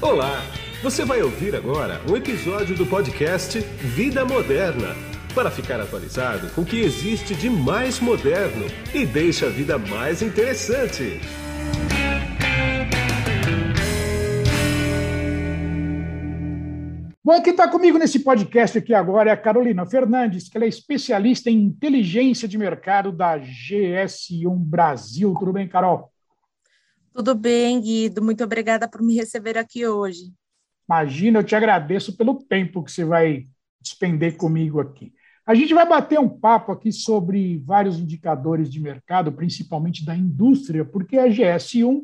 Olá! Você vai ouvir agora um episódio do podcast Vida Moderna para ficar atualizado com o que existe de mais moderno e deixa a vida mais interessante. Bom, quem está comigo nesse podcast aqui agora é a Carolina Fernandes, que ela é especialista em inteligência de mercado da GS1 Brasil. Tudo bem, Carol? Tudo bem, Guido. Muito obrigada por me receber aqui hoje. Imagina, eu te agradeço pelo tempo que você vai despender comigo aqui. A gente vai bater um papo aqui sobre vários indicadores de mercado, principalmente da indústria, porque a GS1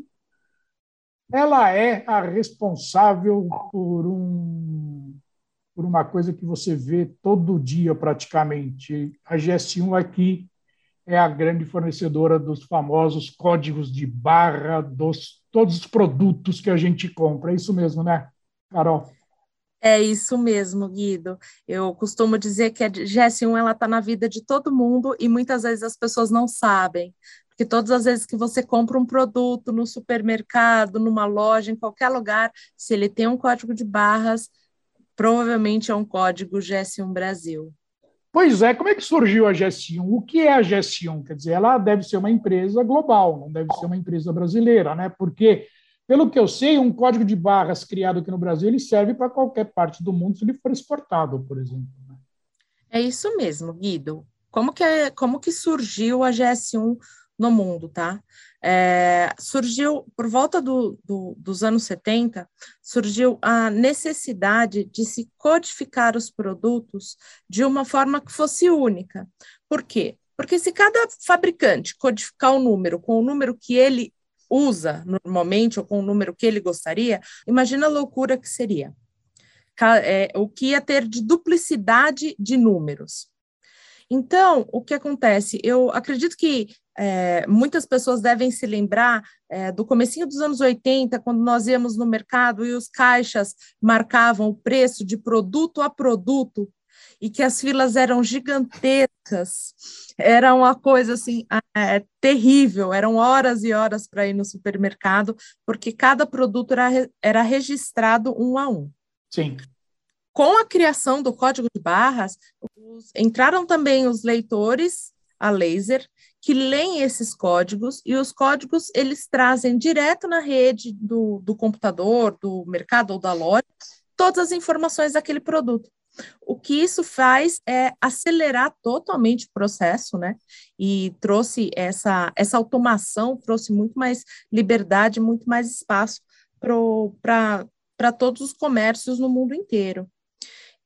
ela é a responsável por, um, por uma coisa que você vê todo dia praticamente. A GS1 aqui é a grande fornecedora dos famosos códigos de barra dos todos os produtos que a gente compra. É isso mesmo, né, Carol? É isso mesmo, Guido. Eu costumo dizer que a GS1 ela está na vida de todo mundo e muitas vezes as pessoas não sabem. Porque todas as vezes que você compra um produto no supermercado, numa loja, em qualquer lugar, se ele tem um código de barras, provavelmente é um código GS1 Brasil. Pois é, como é que surgiu a GS1? O que é a GS1? Quer dizer, ela deve ser uma empresa global, não deve ser uma empresa brasileira, né? Porque, pelo que eu sei, um código de barras criado aqui no Brasil, ele serve para qualquer parte do mundo se ele for exportado, por exemplo. Né? É isso mesmo, Guido. Como que, é, como que surgiu a GS1 no mundo, tá? É, surgiu, por volta do, do, dos anos 70, surgiu a necessidade de se codificar os produtos de uma forma que fosse única. Por quê? Porque se cada fabricante codificar o um número com o número que ele usa normalmente ou com o número que ele gostaria, imagina a loucura que seria. É, o que ia ter de duplicidade de números. Então, o que acontece? Eu acredito que é, muitas pessoas devem se lembrar é, do comecinho dos anos 80, quando nós íamos no mercado e os caixas marcavam o preço de produto a produto e que as filas eram gigantescas, era uma coisa assim é, terrível, eram horas e horas para ir no supermercado, porque cada produto era, era registrado um a um. Sim. Com a criação do código de barras, os, entraram também os leitores a laser que leem esses códigos e os códigos eles trazem direto na rede do, do computador, do mercado ou da loja, todas as informações daquele produto. O que isso faz é acelerar totalmente o processo, né? E trouxe essa, essa automação, trouxe muito mais liberdade, muito mais espaço para todos os comércios no mundo inteiro.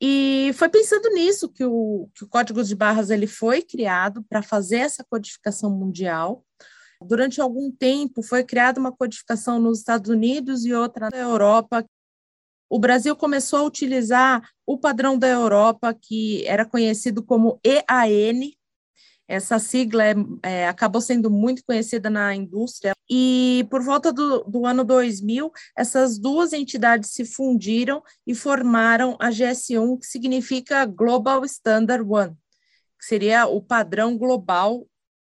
E foi pensando nisso que o, que o Código de Barras ele foi criado para fazer essa codificação mundial. Durante algum tempo foi criada uma codificação nos Estados Unidos e outra na Europa. O Brasil começou a utilizar o padrão da Europa, que era conhecido como EAN, essa sigla é, é, acabou sendo muito conhecida na indústria e por volta do, do, ano 2000, essas duas entidades se fundiram e formaram a GS1, que significa Global Standard One, que seria o padrão global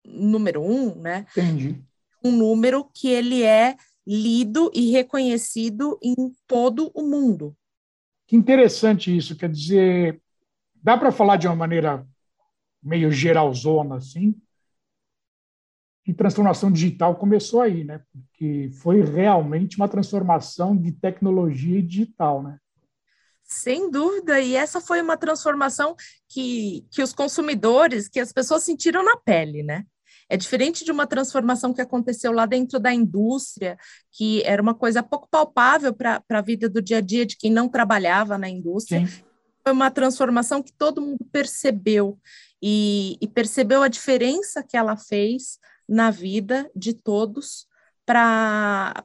número um, né? Entendi. Um número que ele é lido e reconhecido em todo o mundo. Que interessante isso, quer dizer, dá para falar de uma maneira meio geralzona assim. E transformação digital começou aí, né? Porque foi realmente uma transformação de tecnologia digital, né? Sem dúvida, e essa foi uma transformação que, que os consumidores, que as pessoas sentiram na pele, né? É diferente de uma transformação que aconteceu lá dentro da indústria, que era uma coisa pouco palpável para a vida do dia a dia de quem não trabalhava na indústria. Sim. Foi uma transformação que todo mundo percebeu e, e percebeu a diferença que ela fez na vida de todos para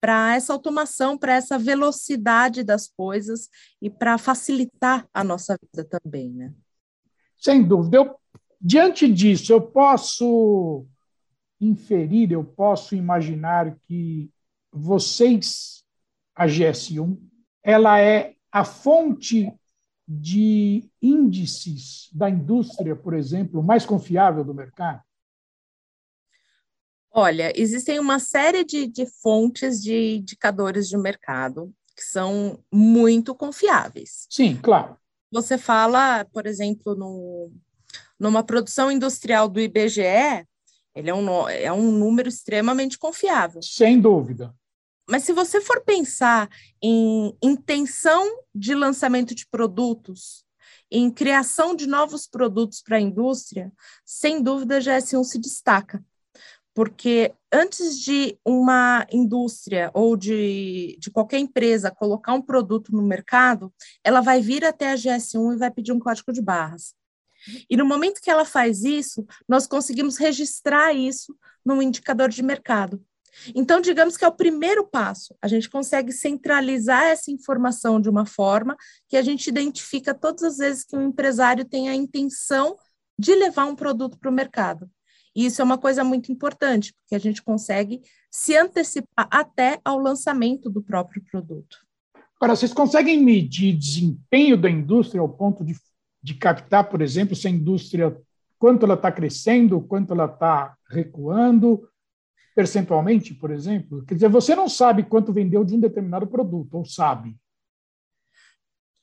para essa automação, para essa velocidade das coisas e para facilitar a nossa vida também, né? Sem dúvida. Eu, diante disso, eu posso inferir, eu posso imaginar que vocês, a GS1, ela é a fonte de índices da indústria, por exemplo, mais confiável do mercado? Olha, existem uma série de, de fontes de indicadores de mercado que são muito confiáveis. Sim, claro. Você fala, por exemplo, no, numa produção industrial do IBGE, ele é um, é um número extremamente confiável. Sem dúvida. Mas se você for pensar em intenção de lançamento de produtos, em criação de novos produtos para a indústria, sem dúvida a GS1 se destaca. Porque antes de uma indústria ou de, de qualquer empresa colocar um produto no mercado, ela vai vir até a GS1 e vai pedir um código de barras. E no momento que ela faz isso, nós conseguimos registrar isso num indicador de mercado. Então, digamos que é o primeiro passo. A gente consegue centralizar essa informação de uma forma que a gente identifica todas as vezes que um empresário tem a intenção de levar um produto para o mercado. E isso é uma coisa muito importante, porque a gente consegue se antecipar até ao lançamento do próprio produto. Agora, vocês conseguem medir desempenho da indústria ao ponto de, de captar, por exemplo, se a indústria, quanto ela está crescendo, quanto ela está recuando, percentualmente, por exemplo? Quer dizer, você não sabe quanto vendeu de um determinado produto, ou sabe?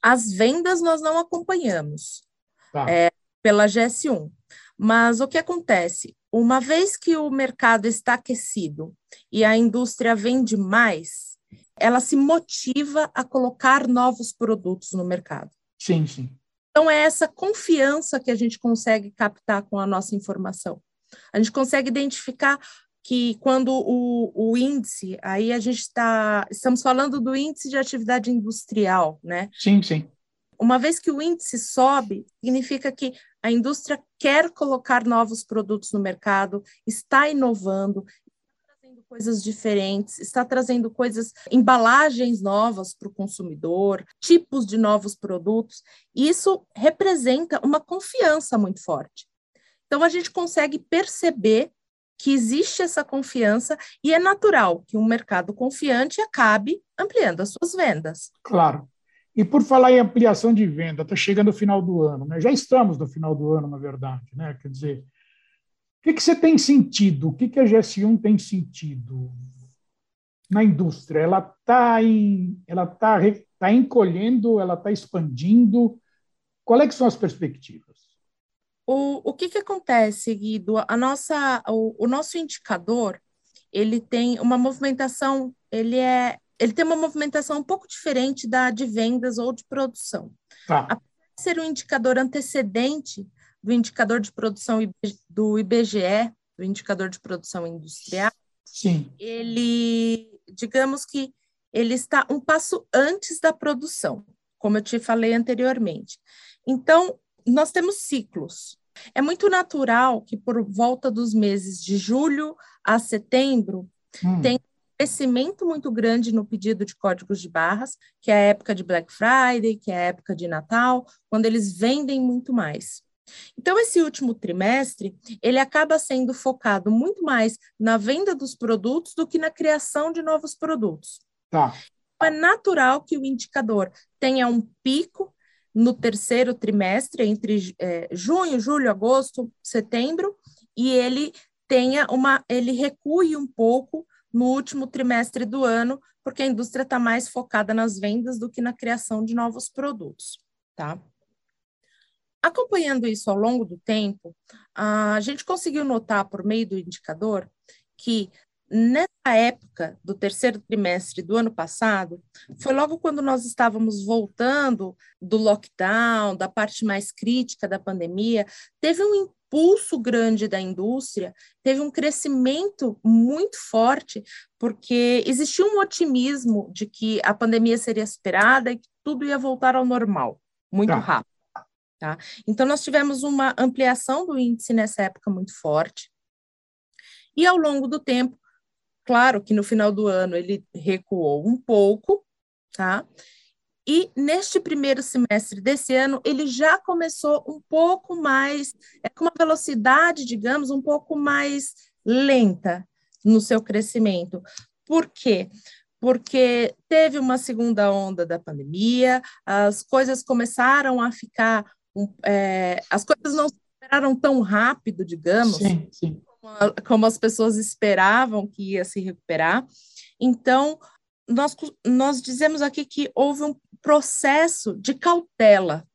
As vendas nós não acompanhamos tá. é, pela GS1. Mas o que acontece? Uma vez que o mercado está aquecido e a indústria vende mais, ela se motiva a colocar novos produtos no mercado. Sim, sim. Então, é essa confiança que a gente consegue captar com a nossa informação. A gente consegue identificar que quando o, o índice, aí a gente está, estamos falando do índice de atividade industrial, né? Sim, sim. Uma vez que o índice sobe, significa que a indústria quer colocar novos produtos no mercado, está inovando, está trazendo coisas diferentes, está trazendo coisas, embalagens novas para o consumidor, tipos de novos produtos. Isso representa uma confiança muito forte. Então, a gente consegue perceber que existe essa confiança e é natural que um mercado confiante acabe ampliando as suas vendas. Claro. E por falar em ampliação de venda, está chegando o final do ano, né? já estamos no final do ano, na verdade. Né? Quer dizer, o que, que você tem sentido? O que, que a GS1 tem sentido na indústria? Ela está ela tá, tá encolhendo, ela está expandindo? Quais é são as perspectivas? O, o que, que acontece, Guido? A nossa, o, o nosso indicador, ele tem uma movimentação, ele é ele tem uma movimentação um pouco diferente da de vendas ou de produção. Tá. Apesar de ser um indicador antecedente do indicador de produção do IBGE, do indicador de produção industrial, Sim. ele, digamos que ele está um passo antes da produção, como eu te falei anteriormente. Então, nós temos ciclos. É muito natural que por volta dos meses de julho a setembro hum. tem crescimento muito grande no pedido de códigos de barras, que é a época de Black Friday, que é a época de Natal, quando eles vendem muito mais. Então, esse último trimestre, ele acaba sendo focado muito mais na venda dos produtos do que na criação de novos produtos. Tá. Então, é natural que o indicador tenha um pico no terceiro trimestre, entre é, junho, julho, agosto, setembro, e ele tenha uma, ele recue um pouco no último trimestre do ano, porque a indústria está mais focada nas vendas do que na criação de novos produtos, tá? Acompanhando isso ao longo do tempo, a gente conseguiu notar por meio do indicador que nessa época do terceiro trimestre do ano passado, foi logo quando nós estávamos voltando do lockdown, da parte mais crítica da pandemia, teve um impulso grande da indústria, teve um crescimento muito forte, porque existia um otimismo de que a pandemia seria superada e que tudo ia voltar ao normal, muito tá. rápido. Tá? Então, nós tivemos uma ampliação do índice nessa época muito forte. E ao longo do tempo, Claro que no final do ano ele recuou um pouco, tá? E neste primeiro semestre desse ano, ele já começou um pouco mais, é com uma velocidade, digamos, um pouco mais lenta no seu crescimento. Por quê? Porque teve uma segunda onda da pandemia, as coisas começaram a ficar, é, as coisas não se esperaram tão rápido, digamos, sim, sim como as pessoas esperavam que ia se recuperar. Então, nós, nós dizemos aqui que houve um processo de cautela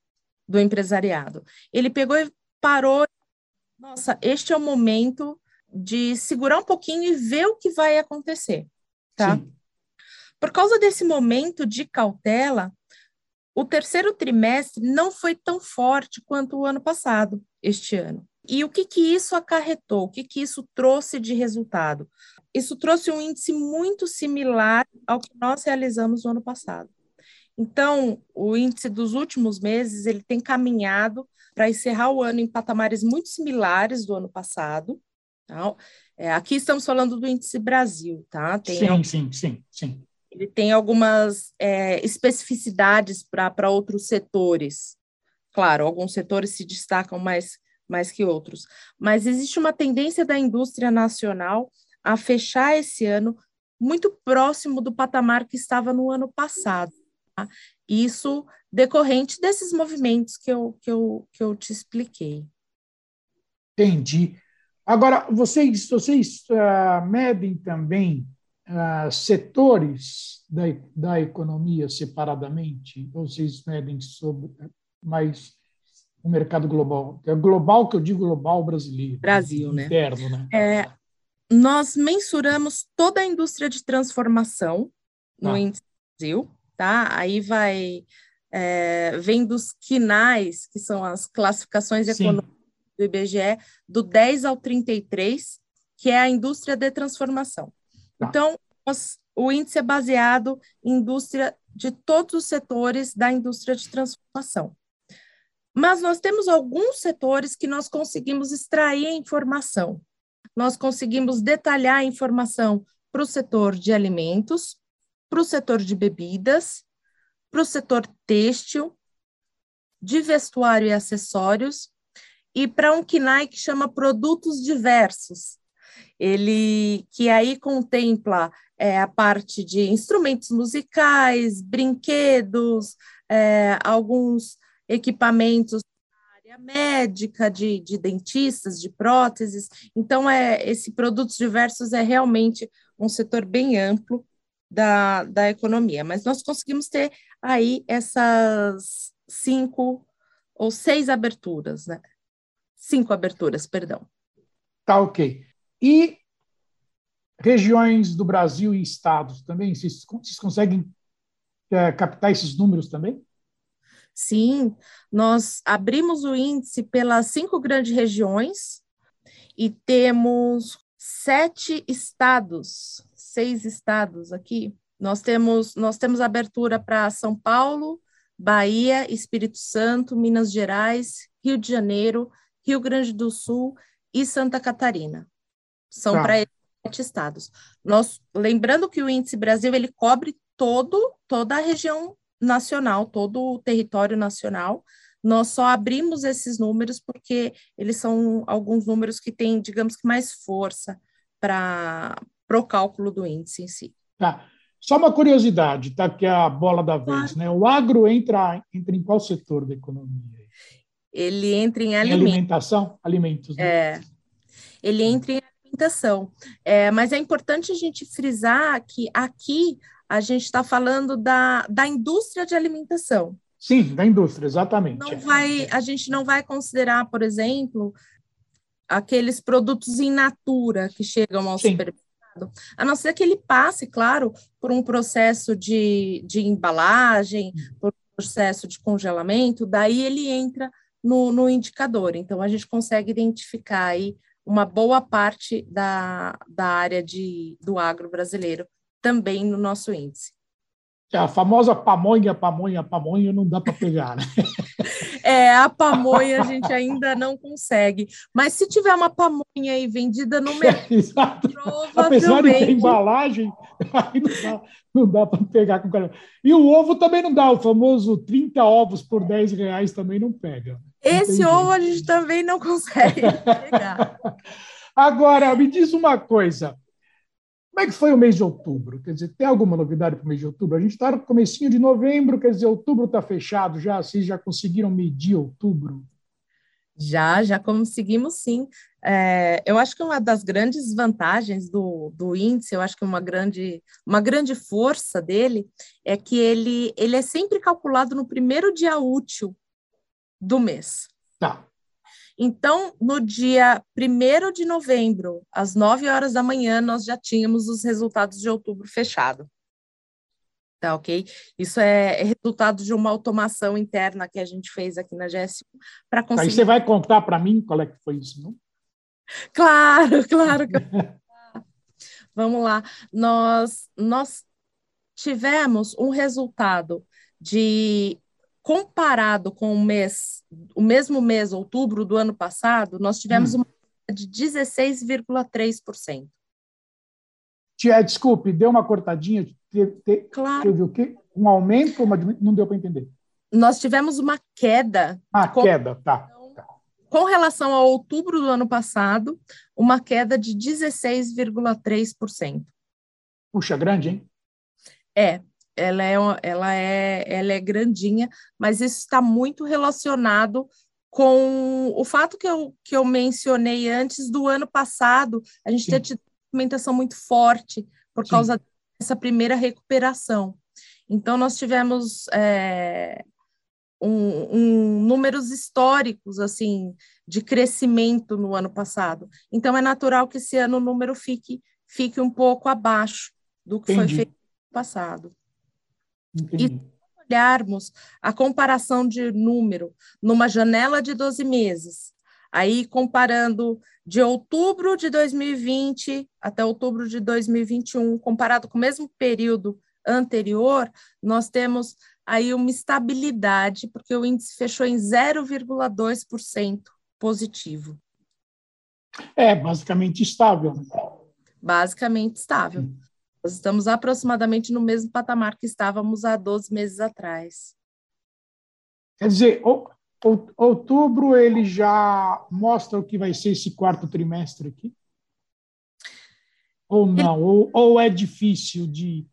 do empresariado. Ele pegou e parou. Nossa, este é o momento de segurar um pouquinho e ver o que vai acontecer, tá? Sim. Por causa desse momento de cautela, o terceiro trimestre não foi tão forte quanto o ano passado, este ano. E o que, que isso acarretou? O que, que isso trouxe de resultado? Isso trouxe um índice muito similar ao que nós realizamos no ano passado. Então, o índice dos últimos meses ele tem caminhado para encerrar o ano em patamares muito similares do ano passado. Tá? É, aqui estamos falando do índice Brasil, tá? Tem sim, sim, sim, sim. Ele tem algumas é, especificidades para outros setores. Claro, alguns setores se destacam mais, mais que outros, mas existe uma tendência da indústria nacional a fechar esse ano muito próximo do patamar que estava no ano passado. Tá? Isso decorrente desses movimentos que eu, que eu, que eu te expliquei. Entendi. Agora, vocês, vocês uh, medem também uh, setores da, da economia separadamente? Ou vocês medem sobre mais o mercado global? É global que eu digo global brasileiro. Brasil, né? Interno, né? É, nós mensuramos toda a indústria de transformação no ah. índice Brasil, tá? Aí vai é, vem dos quinais, que são as classificações econômicas do IBGE, do 10 ao 33, que é a indústria de transformação. Tá. Então, nós, o índice é baseado em indústria de todos os setores da indústria de transformação. Mas nós temos alguns setores que nós conseguimos extrair a informação. Nós conseguimos detalhar a informação para o setor de alimentos, para o setor de bebidas, para o setor têxtil, de vestuário e acessórios, e para um KINAI que chama produtos diversos. Ele que aí contempla é, a parte de instrumentos musicais, brinquedos, é, alguns equipamentos área médica, de, de dentistas, de próteses. Então, é, esse produtos diversos é realmente um setor bem amplo da, da economia. Mas nós conseguimos ter aí essas cinco ou seis aberturas, né? Cinco aberturas, perdão. Tá ok. E regiões do Brasil e estados também? Vocês, vocês conseguem é, captar esses números também? Sim, nós abrimos o índice pelas cinco grandes regiões e temos sete estados, seis estados aqui. Nós temos, nós temos abertura para São Paulo, Bahia, Espírito Santo, Minas Gerais, Rio de Janeiro, Rio Grande do Sul e Santa Catarina. São tá. para sete estados. Nós, lembrando que o índice Brasil ele cobre todo toda a região nacional, todo o território nacional. Nós só abrimos esses números porque eles são alguns números que têm, digamos que, mais força para o cálculo do índice em si. Tá. Só uma curiosidade, tá? Que é a bola da vez, né? O agro entra, entra em qual setor da economia? Ele entra em, alimentos. alimentação, alimentos. Né? É. Ele entra em alimentação. É, mas é importante a gente frisar que aqui a gente está falando da, da indústria de alimentação. Sim, da indústria, exatamente. Não vai, a gente não vai considerar, por exemplo, aqueles produtos in natura que chegam ao Sim. supermercado, a não ser que ele passe, claro, por um processo de, de embalagem, por um processo de congelamento, daí ele entra no, no indicador. Então, a gente consegue identificar aí uma boa parte da, da área de, do agro brasileiro também no nosso índice. É, a famosa pamonha, pamonha, pamonha não dá para pegar, né? É, a pamonha a gente ainda não consegue. Mas se tiver uma pamonha aí vendida no mercado, Exato. Apesar de ter embalagem, aí não dá, dá para pegar com cara. E o ovo também não dá, o famoso 30 ovos por 10 reais também não pega. Esse ovo a gente também não consegue pegar. Agora, me diz uma coisa. Como é que foi o mês de outubro? Quer dizer, tem alguma novidade para o mês de outubro? A gente está no comecinho de novembro, quer dizer, outubro está fechado já, vocês já conseguiram medir outubro? Já, já conseguimos sim. É, eu acho que uma das grandes vantagens do, do índice, eu acho que uma grande, uma grande força dele é que ele, ele é sempre calculado no primeiro dia útil do mês. Tá. Então, no dia 1 de novembro, às 9 horas da manhã, nós já tínhamos os resultados de outubro fechado. Tá, ok? Isso é, é resultado de uma automação interna que a gente fez aqui na GSU para conseguir. Aí você vai contar para mim qual é que foi isso, não? Claro, claro. Vamos lá. Nós, nós tivemos um resultado de comparado com o mês, o mesmo mês, outubro do ano passado, nós tivemos hum. uma de 16,3%. Desculpe, deu uma cortadinha. Teve, claro. Teve o quê? Um aumento? Uma, não deu para entender. Nós tivemos uma queda. Ah, com, queda, tá, tá. Com relação a outubro do ano passado, uma queda de 16,3%. Puxa, grande, hein? É, ela é, ela é, ela é grandinha, mas isso está muito relacionado com o fato que eu, que eu mencionei antes do ano passado, a gente Sim. ter tido uma movimentação muito forte por Sim. causa dessa primeira recuperação. Então, nós tivemos é, um, um, números históricos, assim, de crescimento no ano passado. Então, é natural que esse ano o número fique, fique um pouco abaixo do que Entendi. foi feito no passado. Entendi. E se olharmos a comparação de número numa janela de 12 meses, aí comparando de outubro de 2020 até outubro de 2021, comparado com o mesmo período anterior, nós temos aí uma estabilidade, porque o índice fechou em 0,2% positivo. É, basicamente estável. Né? Basicamente estável. Nós estamos aproximadamente no mesmo patamar que estávamos há 12 meses atrás. Quer dizer, outubro ele já mostra o que vai ser esse quarto trimestre aqui? Ou não? Ele... Ou, ou é difícil de.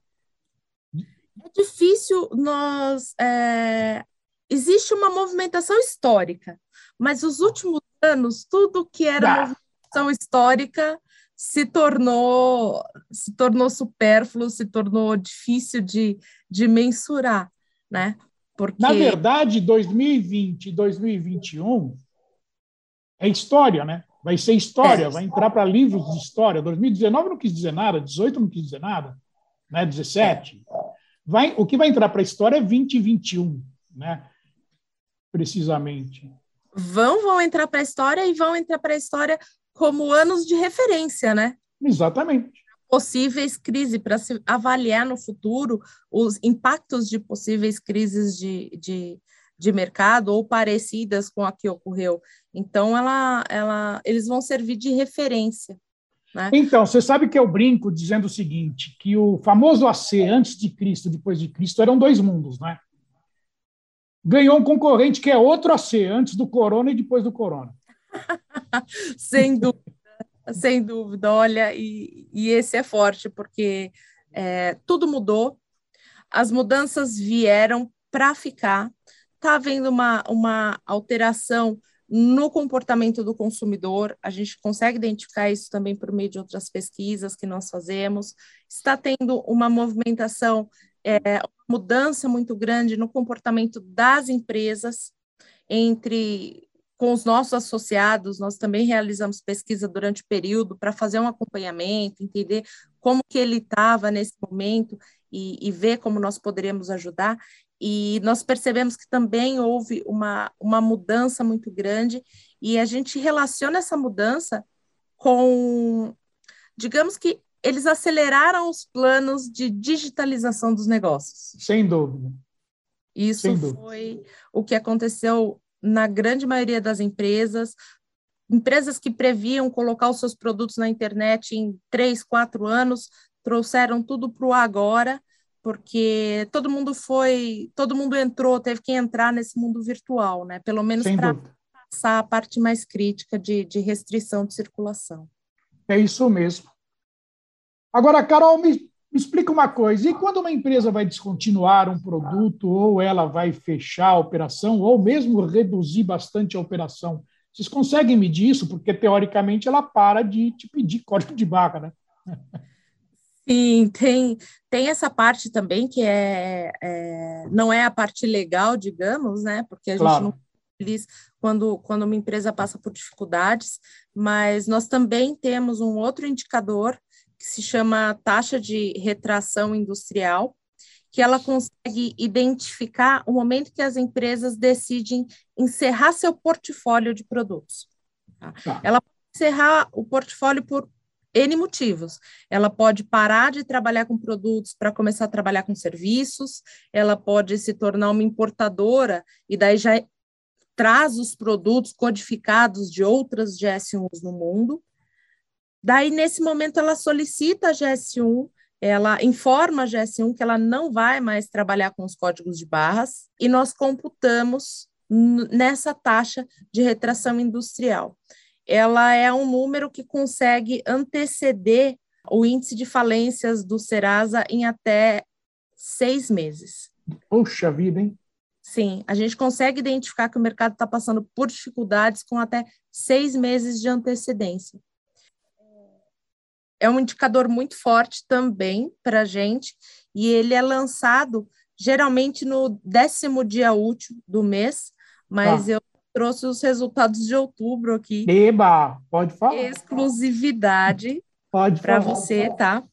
É difícil nós. É... Existe uma movimentação histórica, mas os últimos anos, tudo que era ah. movimentação histórica se tornou se tornou supérfluo, se tornou difícil de, de mensurar, né? Porque... Na verdade, 2020 e 2021 é história, né? Vai ser história, é. vai entrar para livros de história. 2019 não quis dizer nada, 18 não quis dizer nada, né? 17. Vai, o que vai entrar para a história é 2021, né? Precisamente. Vão, vão entrar para a história e vão entrar para a história como anos de referência, né? Exatamente. Possíveis crises, para se avaliar no futuro os impactos de possíveis crises de, de, de mercado ou parecidas com a que ocorreu. Então, ela, ela, eles vão servir de referência. Né? Então, você sabe que eu brinco dizendo o seguinte, que o famoso AC antes de Cristo, depois de Cristo, eram dois mundos, né? Ganhou um concorrente que é outro AC, antes do corona e depois do corona. sem dúvida, sem dúvida. Olha, e, e esse é forte, porque é, tudo mudou, as mudanças vieram para ficar, está havendo uma, uma alteração no comportamento do consumidor, a gente consegue identificar isso também por meio de outras pesquisas que nós fazemos, está tendo uma movimentação, é, mudança muito grande no comportamento das empresas entre com os nossos associados, nós também realizamos pesquisa durante o período para fazer um acompanhamento, entender como que ele estava nesse momento e, e, ver como nós poderíamos ajudar. E nós percebemos que também houve uma, uma mudança muito grande e a gente relaciona essa mudança com, digamos que eles aceleraram os planos de digitalização dos negócios. Sem dúvida. Isso Sem dúvida. foi o que aconteceu na grande maioria das empresas, empresas que previam colocar os seus produtos na internet em três, quatro anos, trouxeram tudo para o agora, porque todo mundo foi, todo mundo entrou, teve que entrar nesse mundo virtual, né? Pelo menos para passar a parte mais crítica de, de restrição de circulação. É isso mesmo. Agora, Carol, me me explica uma coisa: e quando uma empresa vai descontinuar um produto, ou ela vai fechar a operação, ou mesmo reduzir bastante a operação, Vocês conseguem medir isso? Porque, teoricamente, ela para de te pedir código de barra, né? Sim, tem, tem essa parte também que é, é, não é a parte legal, digamos, né? Porque a claro. gente não feliz quando, quando uma empresa passa por dificuldades, mas nós também temos um outro indicador que se chama taxa de retração industrial, que ela consegue identificar o momento que as empresas decidem encerrar seu portfólio de produtos. Tá? Tá. Ela pode encerrar o portfólio por N motivos. Ela pode parar de trabalhar com produtos para começar a trabalhar com serviços, ela pode se tornar uma importadora e daí já traz os produtos codificados de outras GS1s no mundo. Daí, nesse momento, ela solicita a GS1, ela informa a GS1 que ela não vai mais trabalhar com os códigos de barras, e nós computamos nessa taxa de retração industrial. Ela é um número que consegue anteceder o índice de falências do Serasa em até seis meses. Puxa vida, hein? Sim, a gente consegue identificar que o mercado está passando por dificuldades com até seis meses de antecedência. É um indicador muito forte também para a gente, e ele é lançado geralmente no décimo dia útil do mês, mas ah. eu trouxe os resultados de outubro aqui. Eba, pode falar. Exclusividade para você, tá?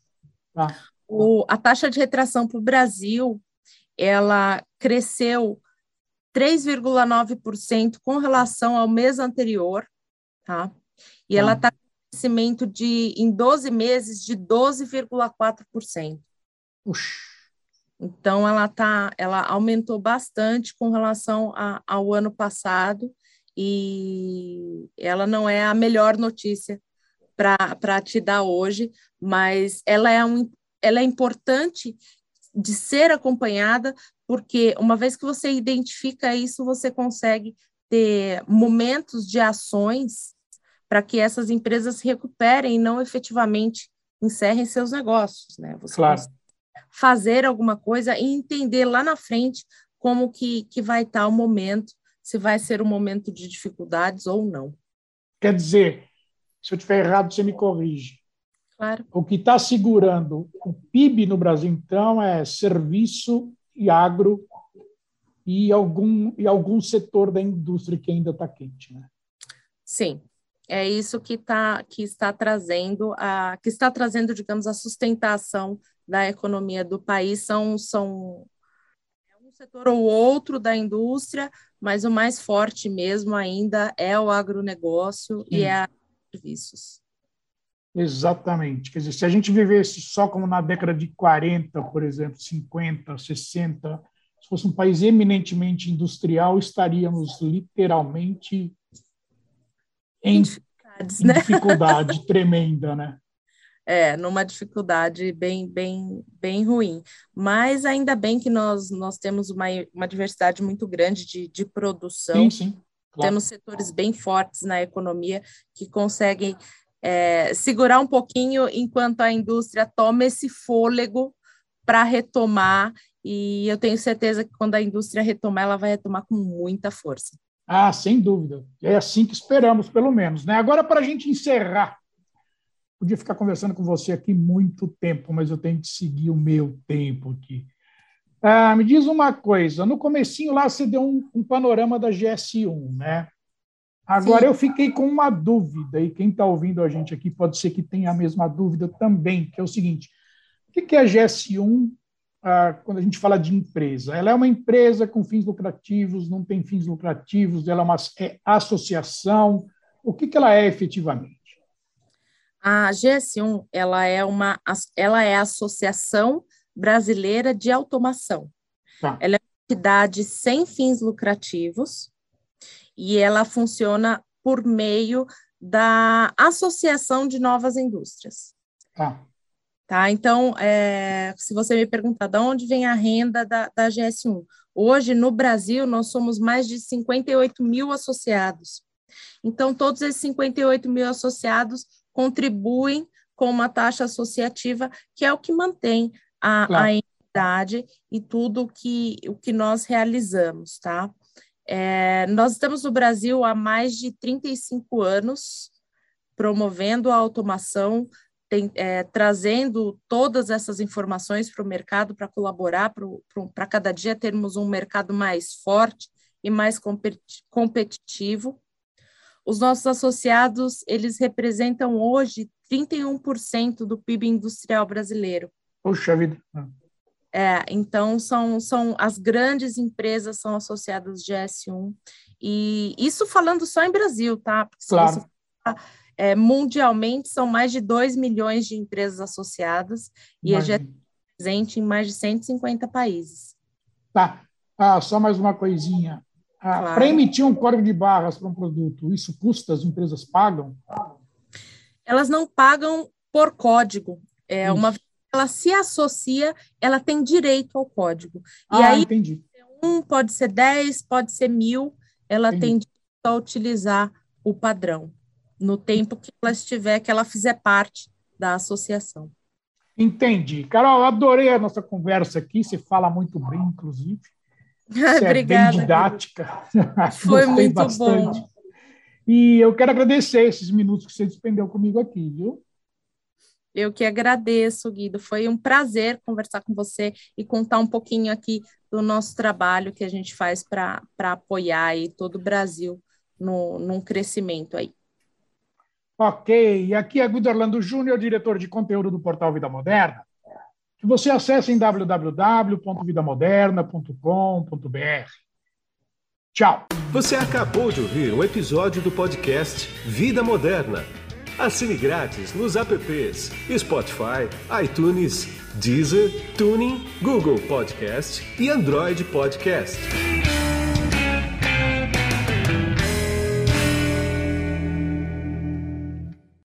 tá. O, a taxa de retração para o Brasil, ela cresceu 3,9% com relação ao mês anterior, tá? E ela está crescimento de, em 12 meses, de 12,4%. Então, ela, tá, ela aumentou bastante com relação a, ao ano passado e ela não é a melhor notícia para te dar hoje, mas ela é, um, ela é importante de ser acompanhada, porque uma vez que você identifica isso, você consegue ter momentos de ações para que essas empresas recuperem e não efetivamente encerrem seus negócios, né? Você claro. fazer alguma coisa e entender lá na frente como que, que vai estar o momento, se vai ser um momento de dificuldades ou não. Quer dizer, se eu estiver errado, você me corrige. Claro. O que está segurando o PIB no Brasil, então, é serviço e agro e algum, e algum setor da indústria que ainda está quente. Né? Sim, é isso que, tá, que está trazendo a que está trazendo, digamos, a sustentação da economia do país são, são é um setor ou outro da indústria, mas o mais forte mesmo ainda é o agronegócio Sim. e é a serviços. Exatamente. Quer dizer, se a gente vivesse só como na década de 40, por exemplo, 50, 60, se fosse um país eminentemente industrial, estaríamos literalmente em, em né? dificuldade tremenda, né? É, numa dificuldade bem, bem, bem ruim. Mas ainda bem que nós, nós temos uma, uma diversidade muito grande de, de produção. Sim, sim. Claro. Temos setores bem fortes na economia que conseguem é, segurar um pouquinho enquanto a indústria toma esse fôlego para retomar. E eu tenho certeza que quando a indústria retomar, ela vai retomar com muita força. Ah, sem dúvida. É assim que esperamos, pelo menos. Né? Agora, para a gente encerrar, podia ficar conversando com você aqui muito tempo, mas eu tenho que seguir o meu tempo aqui. Ah, me diz uma coisa, no comecinho lá você deu um, um panorama da GS1, né? Agora, Sim. eu fiquei com uma dúvida, e quem está ouvindo a gente aqui pode ser que tenha a mesma dúvida também, que é o seguinte: o que é a GS1 ah, quando a gente fala de empresa? Ela é uma empresa com fins lucrativos, não tem fins lucrativos, ela é uma é associação. O que, que ela é efetivamente? A GS1 ela é uma ela é a Associação Brasileira de Automação. Tá. Ela é uma entidade sem fins lucrativos e ela funciona por meio da Associação de Novas Indústrias. Ah. Tá, então, é, se você me perguntar de onde vem a renda da, da GS1, hoje no Brasil nós somos mais de 58 mil associados. Então, todos esses 58 mil associados contribuem com uma taxa associativa, que é o que mantém a, claro. a entidade e tudo que, o que nós realizamos, tá? É, nós estamos no Brasil há mais de 35 anos, promovendo a automação, tem, é, trazendo todas essas informações para o mercado para colaborar para cada dia termos um mercado mais forte e mais competitivo. Os nossos associados, eles representam hoje 31% do PIB industrial brasileiro. Puxa vida. É, então, são, são as grandes empresas são associadas de S1. E isso falando só em Brasil, tá? Porque claro. É, mundialmente, são mais de 2 milhões de empresas associadas Imagina. e é presente em mais de 150 países. Tá. Ah, só mais uma coisinha. Ah, claro. Para emitir um código de barras para um produto, isso custa? As empresas pagam? Elas não pagam por código. É isso. uma ela se associa, ela tem direito ao código. Ah, e aí, entendi. um pode ser 10, pode ser mil, ela entendi. tem direito a utilizar o padrão no tempo que ela estiver, que ela fizer parte da associação. Entendi. Carol, adorei a nossa conversa aqui, você fala muito bem, inclusive. Obrigada. É bem didática. Foi muito bastante. bom. E eu quero agradecer esses minutos que você despendeu comigo aqui, viu? Eu que agradeço, Guido. Foi um prazer conversar com você e contar um pouquinho aqui do nosso trabalho que a gente faz para apoiar aí todo o Brasil no, num crescimento aí. Ok, aqui é Guido Orlando Júnior, diretor de conteúdo do portal Vida Moderna que você acesse em www.vidamoderna.com.br. Tchau. Você acabou de ouvir um episódio do podcast Vida Moderna. Assine grátis nos apps Spotify, iTunes, Deezer, Tuning, Google Podcast e Android Podcast.